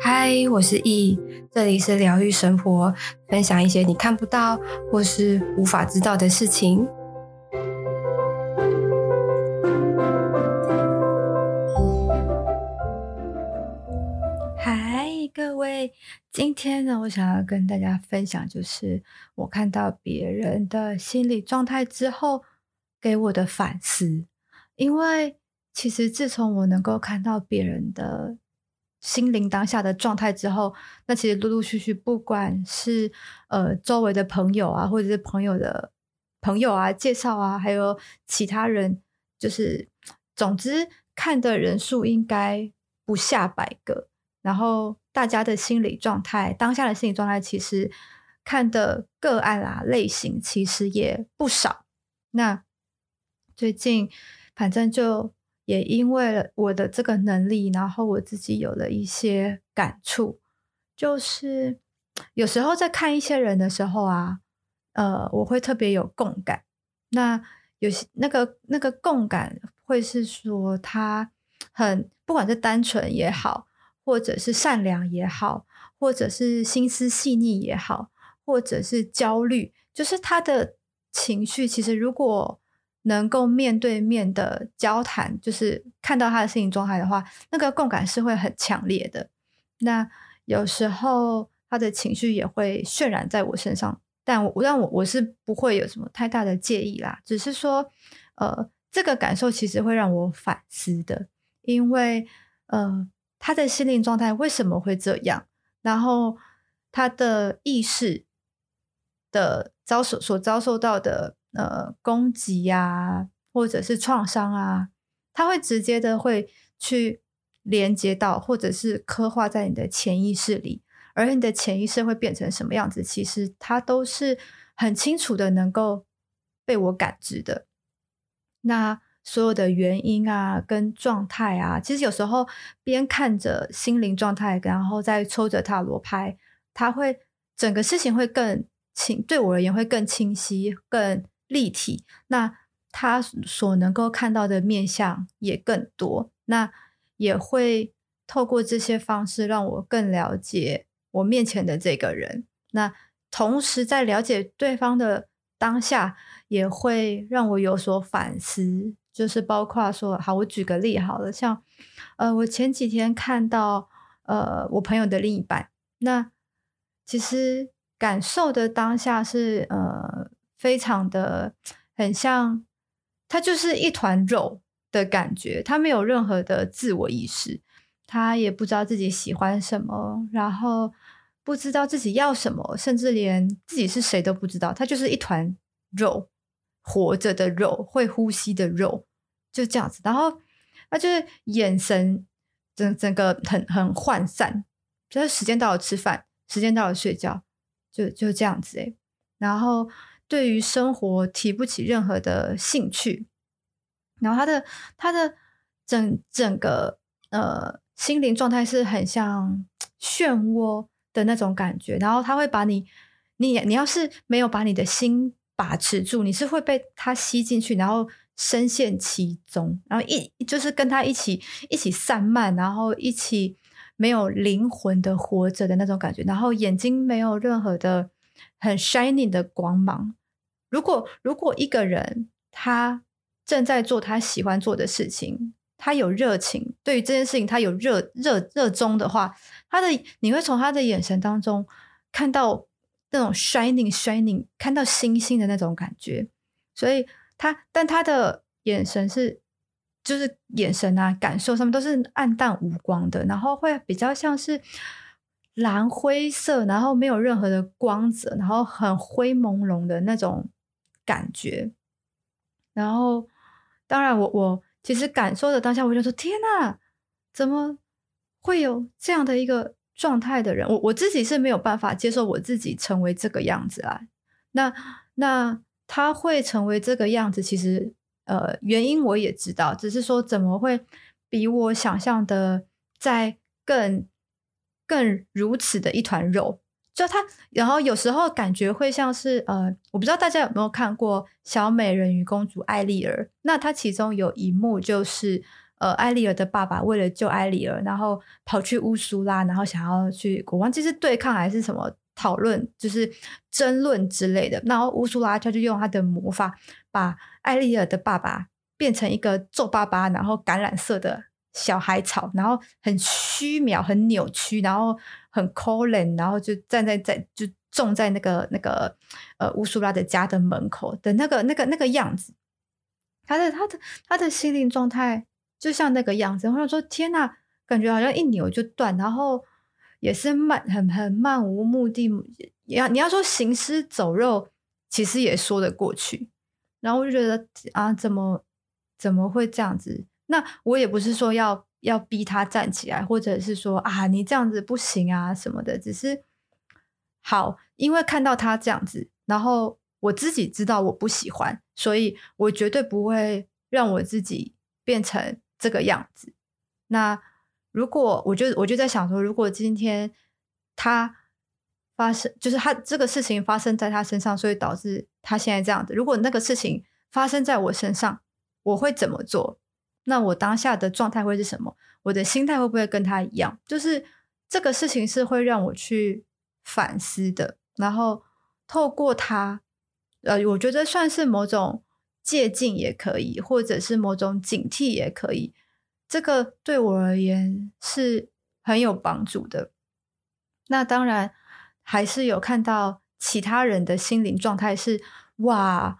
嗨，我是易，这里是疗愈生活，分享一些你看不到或是无法知道的事情。嗨，各位，今天呢，我想要跟大家分享，就是我看到别人的心理状态之后，给我的反思。因为其实自从我能够看到别人的。心灵当下的状态之后，那其实陆陆续续，不管是呃周围的朋友啊，或者是朋友的朋友啊介绍啊，还有其他人，就是总之看的人数应该不下百个。然后大家的心理状态，当下的心理状态，其实看的个案啊类型其实也不少。那最近反正就。也因为了我的这个能力，然后我自己有了一些感触，就是有时候在看一些人的时候啊，呃，我会特别有共感。那有些那个那个共感，会是说他很不管是单纯也好，或者是善良也好，或者是心思细腻也好，或者是焦虑，就是他的情绪，其实如果。能够面对面的交谈，就是看到他的心理状态的话，那个共感是会很强烈的。那有时候他的情绪也会渲染在我身上，但我但我我是不会有什么太大的介意啦。只是说，呃，这个感受其实会让我反思的，因为呃，他的心灵状态为什么会这样？然后他的意识的遭受所遭受到的。呃，攻击呀、或者是创伤啊，它会直接的会去连接到，或者是刻画在你的潜意识里，而你的潜意识会变成什么样子，其实它都是很清楚的，能够被我感知的。那所有的原因啊，跟状态啊，其实有时候边看着心灵状态，然后再抽着塔罗牌，它会整个事情会更清，对我而言会更清晰，更。立体，那他所能够看到的面相也更多，那也会透过这些方式让我更了解我面前的这个人。那同时在了解对方的当下，也会让我有所反思，就是包括说，好，我举个例好了，像呃，我前几天看到呃，我朋友的另一半，那其实感受的当下是呃。非常的很像，他就是一团肉的感觉，他没有任何的自我意识，他也不知道自己喜欢什么，然后不知道自己要什么，甚至连自己是谁都不知道，他就是一团肉，活着的肉，会呼吸的肉，就这样子。然后他就是眼神整整个很很涣散，就是时间到了吃饭，时间到了睡觉，就就这样子诶，然后。对于生活提不起任何的兴趣，然后他的他的整整个呃心灵状态是很像漩涡的那种感觉，然后他会把你你你要是没有把你的心把持住，你是会被他吸进去，然后深陷其中，然后一就是跟他一起一起散漫，然后一起没有灵魂的活着的那种感觉，然后眼睛没有任何的。很 shining 的光芒。如果如果一个人他正在做他喜欢做的事情，他有热情，对于这件事情他有热热热衷的话，他的你会从他的眼神当中看到那种 shining shining，看到星星的那种感觉。所以他但他的眼神是就是眼神啊，感受上面都是暗淡无光的，然后会比较像是。蓝灰色，然后没有任何的光泽，然后很灰朦胧的那种感觉。然后，当然我，我其实感受的当下，我就说：“天哪，怎么会有这样的一个状态的人？”我我自己是没有办法接受我自己成为这个样子啊。那那他会成为这个样子，其实呃原因我也知道，只是说怎么会比我想象的在更。更如此的一团肉，就他，然后有时候感觉会像是呃，我不知道大家有没有看过《小美人鱼公主艾丽儿》，那她其中有一幕就是呃，艾丽儿的爸爸为了救艾丽儿，然后跑去乌苏拉，然后想要去国王，就是对抗还是什么讨论，就是争论之类的。然后乌苏拉他就用他的魔法把艾丽儿的爸爸变成一个皱巴巴，然后橄榄色的小海草，然后很虚渺、很扭曲，然后很可怜，然后就站在在就种在那个那个呃乌苏拉的家的门口的那个那个那个样子。他的他的他的心灵状态。就像那个样子，我想说天呐，感觉好像一扭就断，然后也是漫，很很漫无目的。要你要说行尸走肉，其实也说得过去。然后我就觉得啊，怎么怎么会这样子？那我也不是说要要逼他站起来，或者是说啊，你这样子不行啊什么的。只是好，因为看到他这样子，然后我自己知道我不喜欢，所以我绝对不会让我自己变成。这个样子，那如果我就我就在想说，如果今天他发生，就是他这个事情发生在他身上，所以导致他现在这样子。如果那个事情发生在我身上，我会怎么做？那我当下的状态会是什么？我的心态会不会跟他一样？就是这个事情是会让我去反思的。然后透过他，呃，我觉得算是某种。借镜也可以，或者是某种警惕也可以。这个对我而言是很有帮助的。那当然还是有看到其他人的心灵状态是：哇，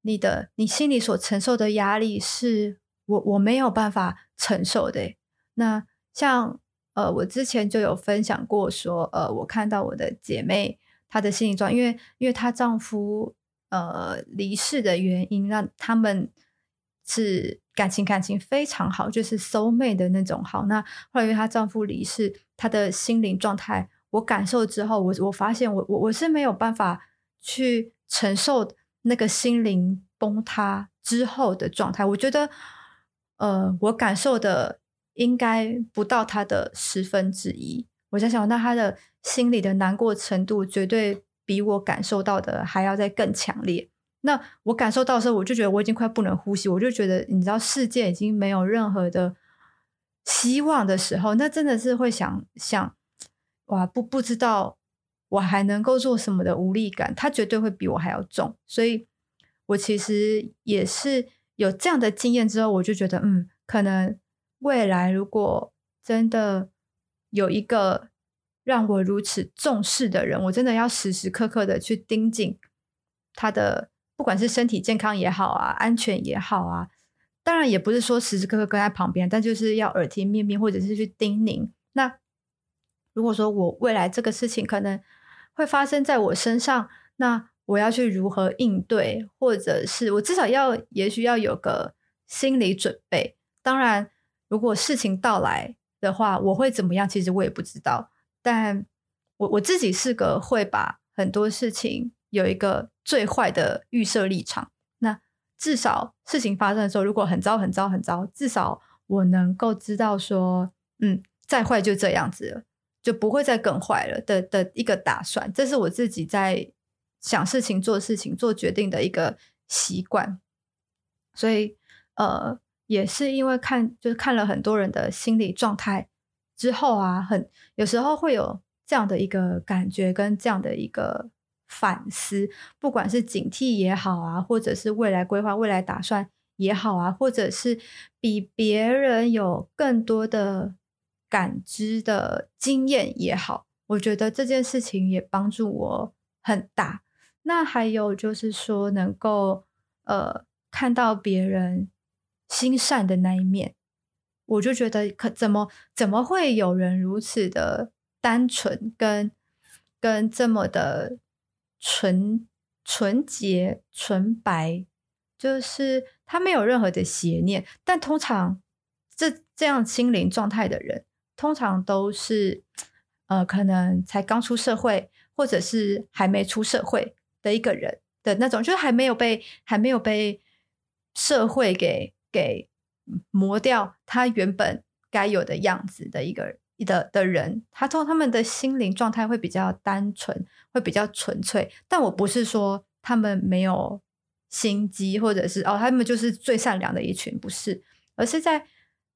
你的你心里所承受的压力是我我没有办法承受的。那像呃，我之前就有分享过说，呃，我看到我的姐妹她的心理状态，因为因为她丈夫。呃，离世的原因让他们是感情感情非常好，就是 soul mate 的那种好。那后来因为她丈夫离世，她的心灵状态，我感受之后，我我发现我我我是没有办法去承受那个心灵崩塌之后的状态。我觉得，呃，我感受的应该不到他的十分之一。我在想，那他的心里的难过程度绝对。比我感受到的还要再更强烈。那我感受到的时候，我就觉得我已经快不能呼吸，我就觉得你知道世界已经没有任何的希望的时候，那真的是会想想，哇，不不知道我还能够做什么的无力感，他绝对会比我还要重。所以我其实也是有这样的经验之后，我就觉得，嗯，可能未来如果真的有一个。让我如此重视的人，我真的要时时刻刻的去盯紧他的，不管是身体健康也好啊，安全也好啊。当然也不是说时时刻刻跟在旁边，但就是要耳提面命，或者是去叮咛。那如果说我未来这个事情可能会发生在我身上，那我要去如何应对，或者是我至少要，也许要有个心理准备。当然，如果事情到来的话，我会怎么样？其实我也不知道。但我我自己是个会把很多事情有一个最坏的预设立场。那至少事情发生的时候，如果很糟很糟很糟，至少我能够知道说，嗯，再坏就这样子了，就不会再更坏了的的一个打算。这是我自己在想事情、做事情、做决定的一个习惯。所以，呃，也是因为看就是看了很多人的心理状态。之后啊，很有时候会有这样的一个感觉，跟这样的一个反思，不管是警惕也好啊，或者是未来规划、未来打算也好啊，或者是比别人有更多的感知的经验也好，我觉得这件事情也帮助我很大。那还有就是说，能够呃看到别人心善的那一面。我就觉得，可怎么怎么会有人如此的单纯，跟跟这么的纯纯洁、纯白，就是他没有任何的邪念。但通常这这样心灵状态的人，通常都是呃，可能才刚出社会，或者是还没出社会的一个人的那种，就是还没有被还没有被社会给给。磨掉他原本该有的样子的一个的的人，他从他们的心灵状态会比较单纯，会比较纯粹。但我不是说他们没有心机，或者是哦，他们就是最善良的一群，不是，而是在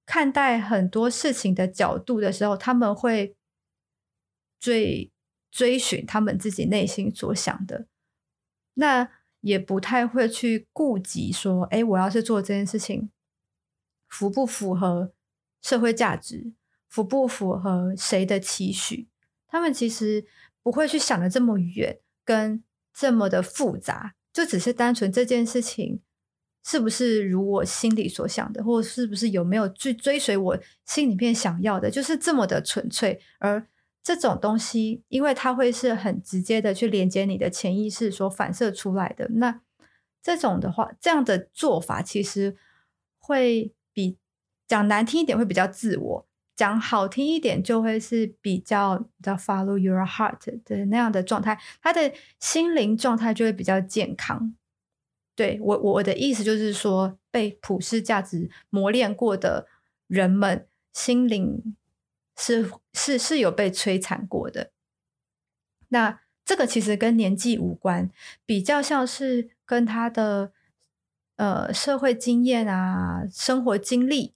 看待很多事情的角度的时候，他们会追追寻他们自己内心所想的，那也不太会去顾及说，哎，我要是做这件事情，符不符合社会价值，符不符合谁的期许？他们其实不会去想的这么远，跟这么的复杂，就只是单纯这件事情是不是如我心里所想的，或是不是有没有去追随我心里面想要的，就是这么的纯粹。而这种东西，因为它会是很直接的去连接你的潜意识所反射出来的，那这种的话，这样的做法其实会比讲难听一点会比较自我。讲好听一点，就会是比较的 follow your heart 的那样的状态，他的心灵状态就会比较健康。对，我，我的意思就是说，被普世价值磨练过的人们，心灵是是是有被摧残过的。那这个其实跟年纪无关，比较像是跟他的呃社会经验啊、生活经历。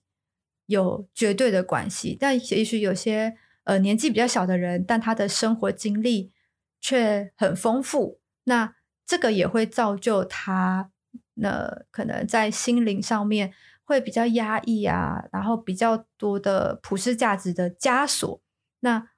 有绝对的关系，但也许有些呃年纪比较小的人，但他的生活经历却很丰富，那这个也会造就他，那可能在心灵上面会比较压抑啊，然后比较多的普世价值的枷锁。那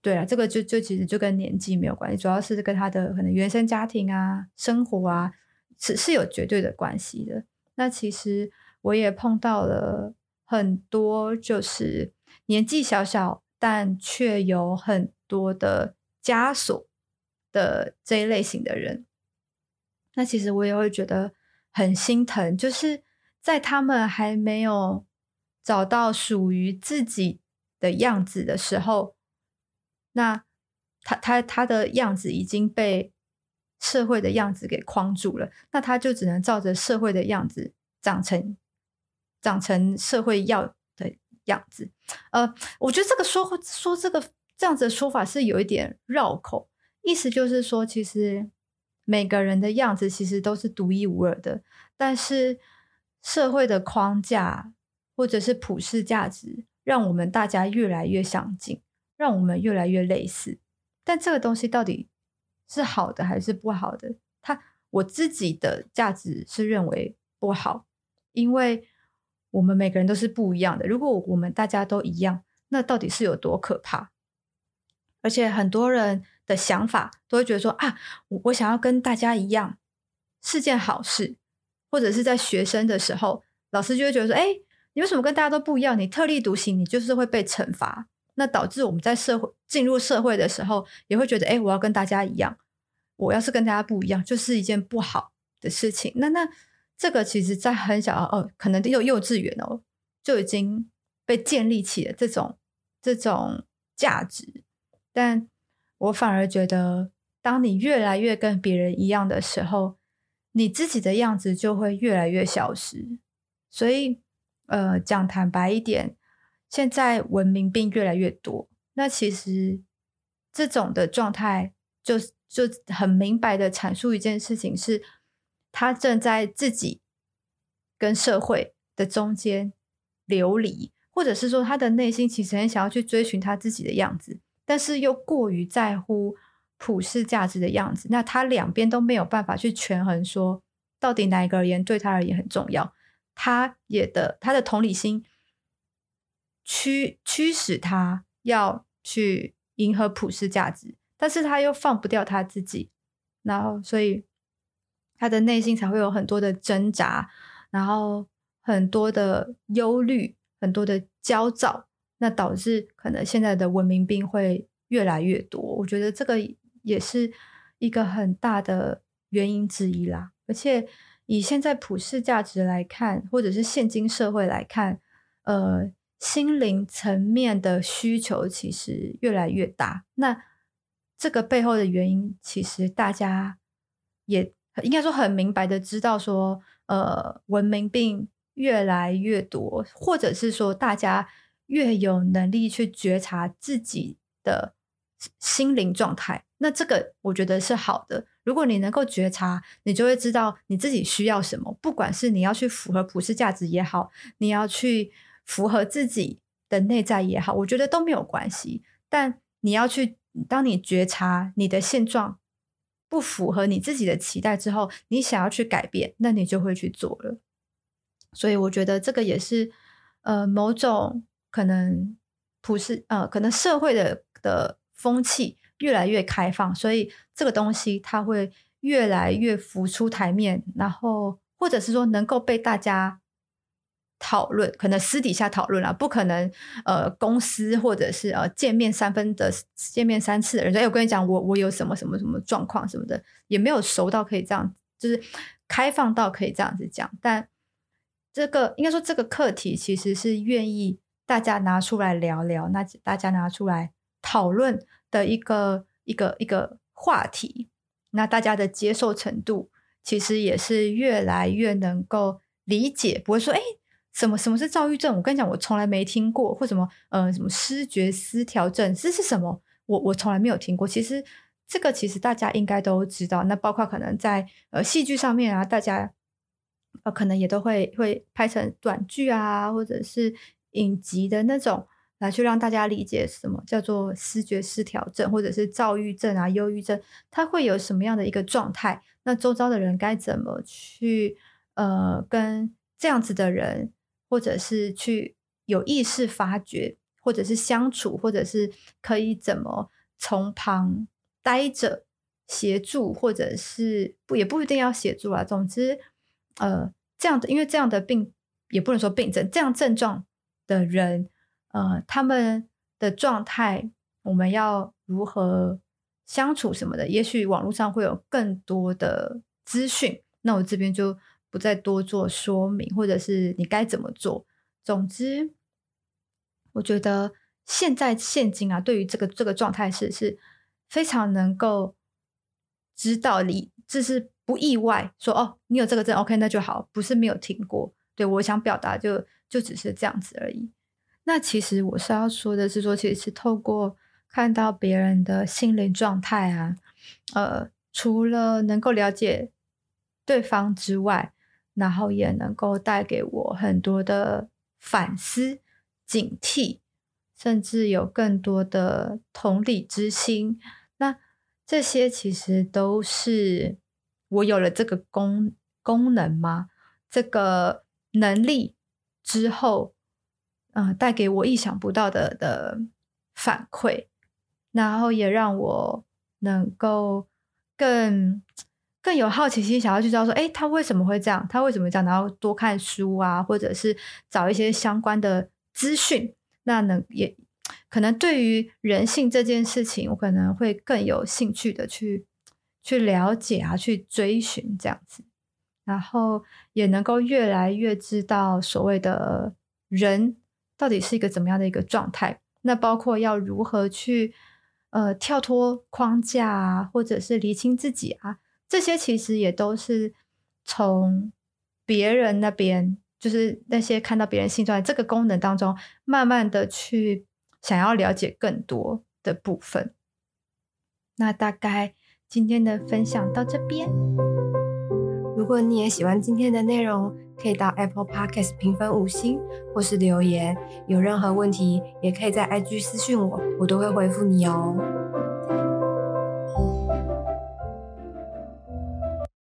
对啊，这个就就其实就跟年纪没有关系，主要是跟他的可能原生家庭啊、生活啊是是有绝对的关系的。那其实我也碰到了。很多就是年纪小小，但却有很多的枷锁的这一类型的人，那其实我也会觉得很心疼，就是在他们还没有找到属于自己的样子的时候，那他他他的样子已经被社会的样子给框住了，那他就只能照着社会的样子长成。长成社会要的样子，呃，我觉得这个说说这个这样子的说法是有一点绕口，意思就是说，其实每个人的样子其实都是独一无二的，但是社会的框架或者是普世价值，让我们大家越来越相近，让我们越来越类似，但这个东西到底是好的还是不好的？他我自己的价值是认为不好，因为。我们每个人都是不一样的。如果我们大家都一样，那到底是有多可怕？而且很多人的想法都会觉得说啊，我我想要跟大家一样是件好事。或者是在学生的时候，老师就会觉得说，哎，你为什么跟大家都不一样？你特立独行，你就是会被惩罚。那导致我们在社会进入社会的时候，也会觉得，哎，我要跟大家一样。我要是跟大家不一样，就是一件不好的事情。那那。这个其实，在很小哦，可能幼幼稚园哦，就已经被建立起了这种这种价值。但我反而觉得，当你越来越跟别人一样的时候，你自己的样子就会越来越消失。所以，呃，讲坦白一点，现在文明病越来越多。那其实这种的状态，就就很明白的阐述一件事情是。他正在自己跟社会的中间流离，或者是说他的内心其实很想要去追寻他自己的样子，但是又过于在乎普世价值的样子。那他两边都没有办法去权衡，说到底哪一个而言对他而言很重要。他也的他的同理心驱驱使他要去迎合普世价值，但是他又放不掉他自己，然后所以。他的内心才会有很多的挣扎，然后很多的忧虑，很多的焦躁，那导致可能现在的文明病会越来越多。我觉得这个也是一个很大的原因之一啦。而且以现在普世价值来看，或者是现今社会来看，呃，心灵层面的需求其实越来越大。那这个背后的原因，其实大家也。应该说很明白的知道说，呃，文明病越来越多，或者是说大家越有能力去觉察自己的心灵状态，那这个我觉得是好的。如果你能够觉察，你就会知道你自己需要什么。不管是你要去符合普世价值也好，你要去符合自己的内在也好，我觉得都没有关系。但你要去，当你觉察你的现状不符合你自己的期待之后，你想要去改变，那你就会去做了。所以我觉得这个也是，呃，某种可能普世，呃，可能社会的的风气越来越开放，所以这个东西它会越来越浮出台面，然后或者是说能够被大家讨论，可能私底下讨论啊，不可能，呃，公司或者是呃见面三分的见面三次的人说，哎，我跟你讲，我我有什么什么什么状况什么的，也没有熟到可以这样，就是开放到可以这样子讲，但。这个应该说，这个课题其实是愿意大家拿出来聊聊，那大家拿出来讨论的一个一个一个话题。那大家的接受程度其实也是越来越能够理解，不会说哎，什么什么是躁郁症？我跟你讲，我从来没听过，或什么呃什么失觉失调症，这是什么？我我从来没有听过。其实这个其实大家应该都知道。那包括可能在呃戏剧上面啊，大家。呃，可能也都会会拍成短剧啊，或者是影集的那种，来去让大家理解什么叫做视觉失调症，或者是躁郁症啊、忧郁症，它会有什么样的一个状态？那周遭的人该怎么去呃跟这样子的人，或者是去有意识发掘，或者是相处，或者是可以怎么从旁待着协助，或者是不也不一定要协助啊，总之。呃，这样的，因为这样的病也不能说病症，这样症状的人，呃，他们的状态，我们要如何相处什么的，也许网络上会有更多的资讯，那我这边就不再多做说明，或者是你该怎么做。总之，我觉得现在现今啊，对于这个这个状态是是非常能够知道你这是。不意外，说哦，你有这个证，OK，那就好，不是没有听过。对，我想表达就就只是这样子而已。那其实我是要说的是说，其实是透过看到别人的心灵状态啊，呃，除了能够了解对方之外，然后也能够带给我很多的反思、警惕，甚至有更多的同理之心。那这些其实都是。我有了这个功功能吗？这个能力之后，呃，带给我意想不到的的反馈，然后也让我能够更更有好奇心，想要去知道说，哎，他为什么会这样？他为什么这样？然后多看书啊，或者是找一些相关的资讯，那能也可能对于人性这件事情，我可能会更有兴趣的去。去了解啊，去追寻这样子，然后也能够越来越知道所谓的人到底是一个怎么样的一个状态。那包括要如何去呃跳脱框架啊，或者是厘清自己啊，这些其实也都是从别人那边，就是那些看到别人性状态这个功能当中，慢慢的去想要了解更多的部分。那大概。今天的分享到这边。如果你也喜欢今天的内容，可以到 Apple Podcast 评分五星，或是留言。有任何问题，也可以在 IG 私讯我，我都会回复你哦。